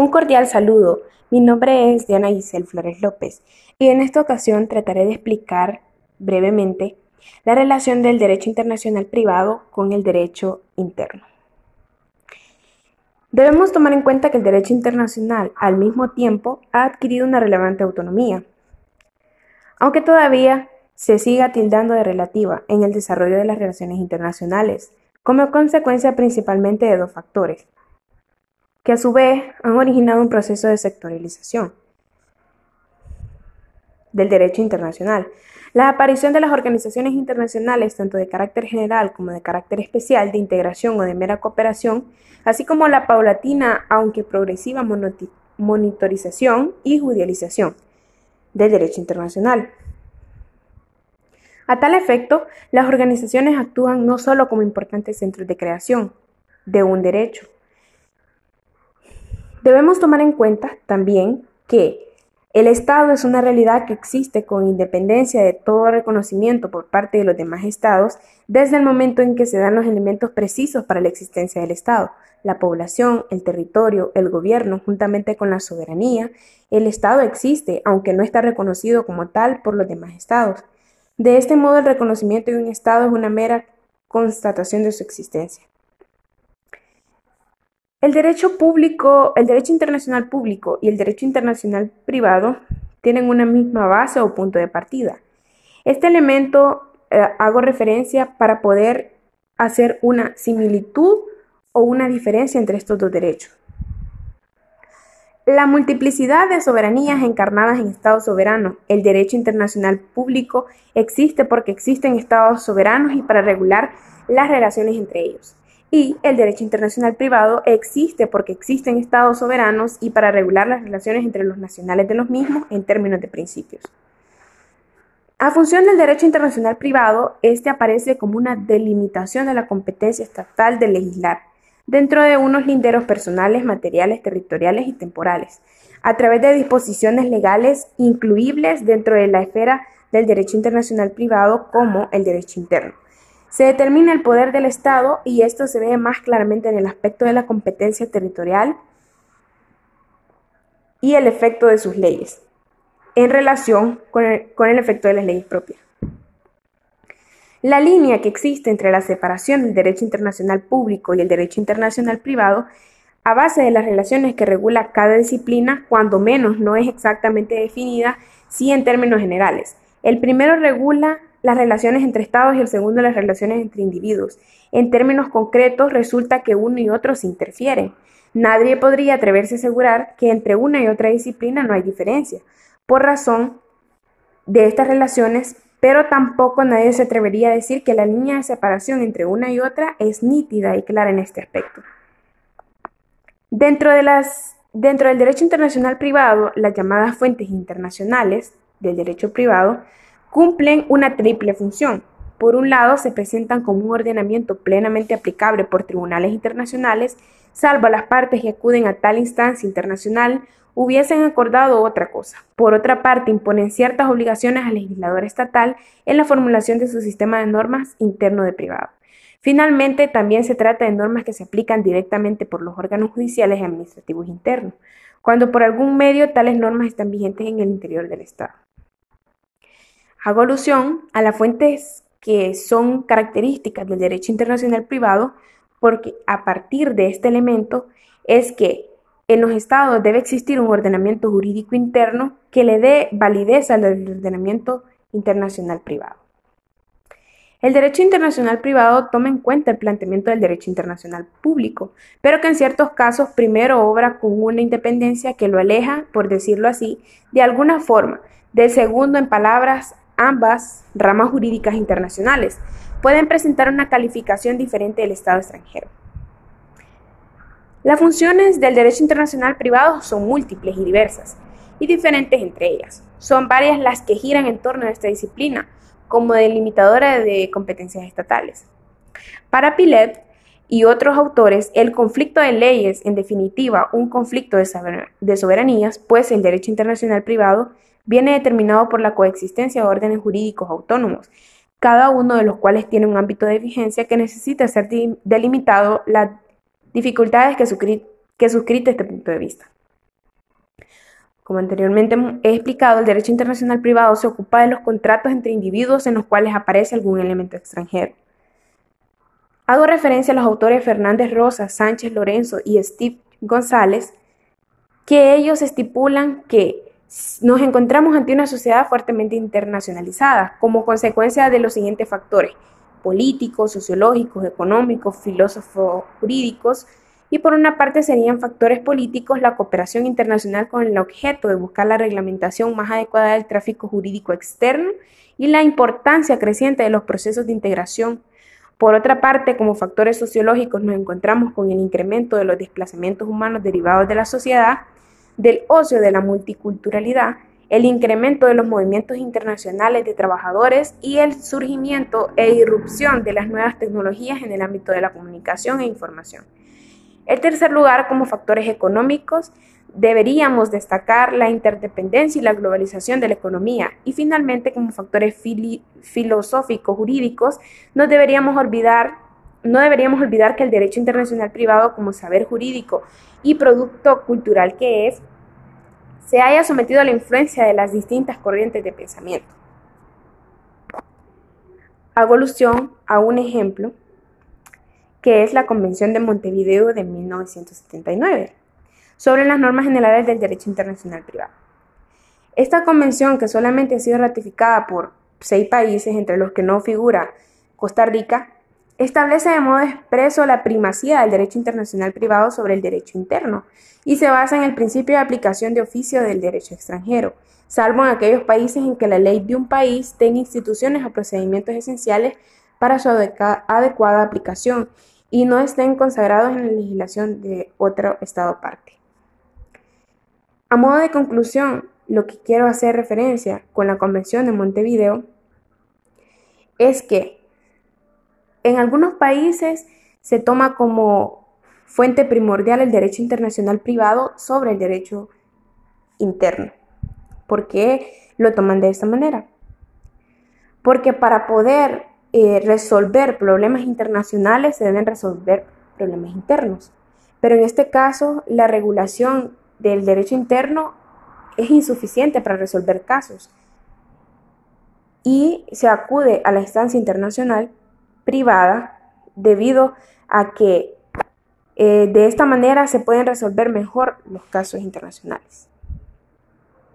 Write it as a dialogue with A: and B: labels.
A: Un cordial saludo. Mi nombre es Diana Giselle Flores López y en esta ocasión trataré de explicar brevemente la relación del derecho internacional privado con el derecho interno. Debemos tomar en cuenta que el derecho internacional al mismo tiempo ha adquirido una relevante autonomía, aunque todavía se siga tildando de relativa en el desarrollo de las relaciones internacionales, como consecuencia principalmente de dos factores, que a su vez han originado un proceso de sectorialización del derecho internacional. La aparición de las organizaciones internacionales, tanto de carácter general como de carácter especial, de integración o de mera cooperación, así como la paulatina, aunque progresiva, monitorización y judicialización del derecho internacional. A tal efecto, las organizaciones actúan no solo como importantes centros de creación de un derecho. Debemos tomar en cuenta también que el Estado es una realidad que existe con independencia de todo reconocimiento por parte de los demás Estados desde el momento en que se dan los elementos precisos para la existencia del Estado, la población, el territorio, el gobierno, juntamente con la soberanía. El Estado existe, aunque no está reconocido como tal por los demás Estados. De este modo, el reconocimiento de un Estado es una mera constatación de su existencia. El derecho público, el derecho internacional público y el derecho internacional privado tienen una misma base o punto de partida. Este elemento eh, hago referencia para poder hacer una similitud o una diferencia entre estos dos derechos. La multiplicidad de soberanías encarnadas en estados soberanos, el derecho internacional público existe porque existen estados soberanos y para regular las relaciones entre ellos y el derecho internacional privado existe porque existen estados soberanos y para regular las relaciones entre los nacionales de los mismos en términos de principios. A función del derecho internacional privado, este aparece como una delimitación de la competencia estatal de legislar, dentro de unos linderos personales, materiales, territoriales y temporales, a través de disposiciones legales incluibles dentro de la esfera del derecho internacional privado como el derecho interno se determina el poder del Estado y esto se ve más claramente en el aspecto de la competencia territorial y el efecto de sus leyes en relación con el, efecto de las leyes propias. La línea que existe entre la separación del derecho internacional público y el derecho internacional privado, a base de las relaciones que regula cada disciplina, cuando menos no es exactamente definida, sí en términos generales. El primero regula las relaciones entre estados y el segundo las relaciones entre individuos. En términos concretos, resulta que uno y otro se interfieren. Nadie podría atreverse a asegurar que entre una y otra disciplina no hay diferencia, por razón de estas relaciones, pero tampoco nadie se atrevería a decir que la línea de separación entre una y otra es nítida y clara en este aspecto. Dentro, dentro del derecho internacional privado, las llamadas fuentes internacionales del derecho privado cumplen una triple función. Por un lado, se presentan como un ordenamiento plenamente aplicable por tribunales internacionales, salvo las partes que acuden a tal instancia internacional hubiesen acordado otra cosa. Por otra parte, imponen ciertas obligaciones al legislador estatal en la formulación de su sistema de normas interno de privado. Finalmente, también se trata de normas que se aplican directamente por los órganos judiciales y administrativos internos, cuando por algún medio tales normas están vigentes en el interior del Estado. Hago alusión a las fuentes que son características del derecho internacional privado porque a partir de este elemento es que en los estados debe existir un ordenamiento jurídico interno que le dé validez al ordenamiento internacional privado. El derecho internacional privado toma en cuenta el planteamiento del derecho internacional público, pero que en ciertos casos primero obra con una independencia que lo aleja, por decirlo así, de alguna forma, del segundo en palabras ambas ramas jurídicas internacionales pueden presentar una calificación diferente del Estado extranjero. Las funciones del derecho internacional privado son múltiples y diversas, y diferentes entre ellas. Son varias las que giran en torno a esta disciplina, como delimitadora de competencias estatales. Para Pilet y otros autores, el conflicto de leyes, en definitiva, un conflicto de soberanías, pues el derecho internacional privado viene determinado por la coexistencia de órdenes jurídicos autónomos, cada uno de los cuales tiene un ámbito de vigencia que necesita ser delimitado las dificultades que, suscrita este punto de vista. Como anteriormente he explicado, el derecho internacional privado se ocupa de los contratos entre individuos en los cuales aparece algún elemento extranjero. Hago referencia a los autores Fernández Rosa, Sánchez Lorenzo y Steve González, que ellos estipulan que nos encontramos ante una sociedad fuertemente internacionalizada como consecuencia de los siguientes factores políticos, sociológicos, económicos, filósofos jurídicos, y por una parte serían factores políticos la cooperación internacional con el objeto de buscar la reglamentación más adecuada del tráfico jurídico externo y la importancia creciente de los procesos de integración. Por otra parte, como factores sociológicos nos encontramos con el incremento de los desplazamientos humanos derivados de la sociedad, del ocio de la multiculturalidad, el incremento de los movimientos internacionales de trabajadores y el surgimiento e irrupción de las nuevas tecnologías en el ámbito de la comunicación e información. En tercer lugar, como factores económicos, deberíamos destacar la interdependencia y la globalización de la economía. Y finalmente, como factores filosóficos jurídicos, no deberíamos olvidar que el derecho internacional privado como saber jurídico y producto cultural que es, se haya sometido a la influencia de las distintas corrientes de pensamiento. Hago alusión a un ejemplo que es la Convención de Montevideo de 1979, sobre las normas generales del derecho internacional privado. Esta convención, que solamente ha sido ratificada por seis países, entre los que no figura Costa Rica, establece de modo expreso la primacía del derecho internacional privado sobre el derecho interno y se basa en el principio de aplicación de oficio del derecho extranjero, salvo en aquellos países en que la ley de un país tenga instituciones o procedimientos esenciales para su adecuada aplicación y no estén consagrados en la legislación de otro Estado parte. A modo de conclusión, lo que quiero hacer referencia con la Convención de Montevideo es que en algunos países se toma como fuente primordial el derecho internacional privado sobre el derecho interno. ¿Por qué lo toman de esta manera? Porque para poder eh, resolver problemas internacionales se deben resolver problemas internos. Pero en este caso, la regulación del derecho interno es insuficiente para resolver casos y se acude a la instancia internacional privada debido a que eh, de esta manera se pueden resolver mejor los casos internacionales.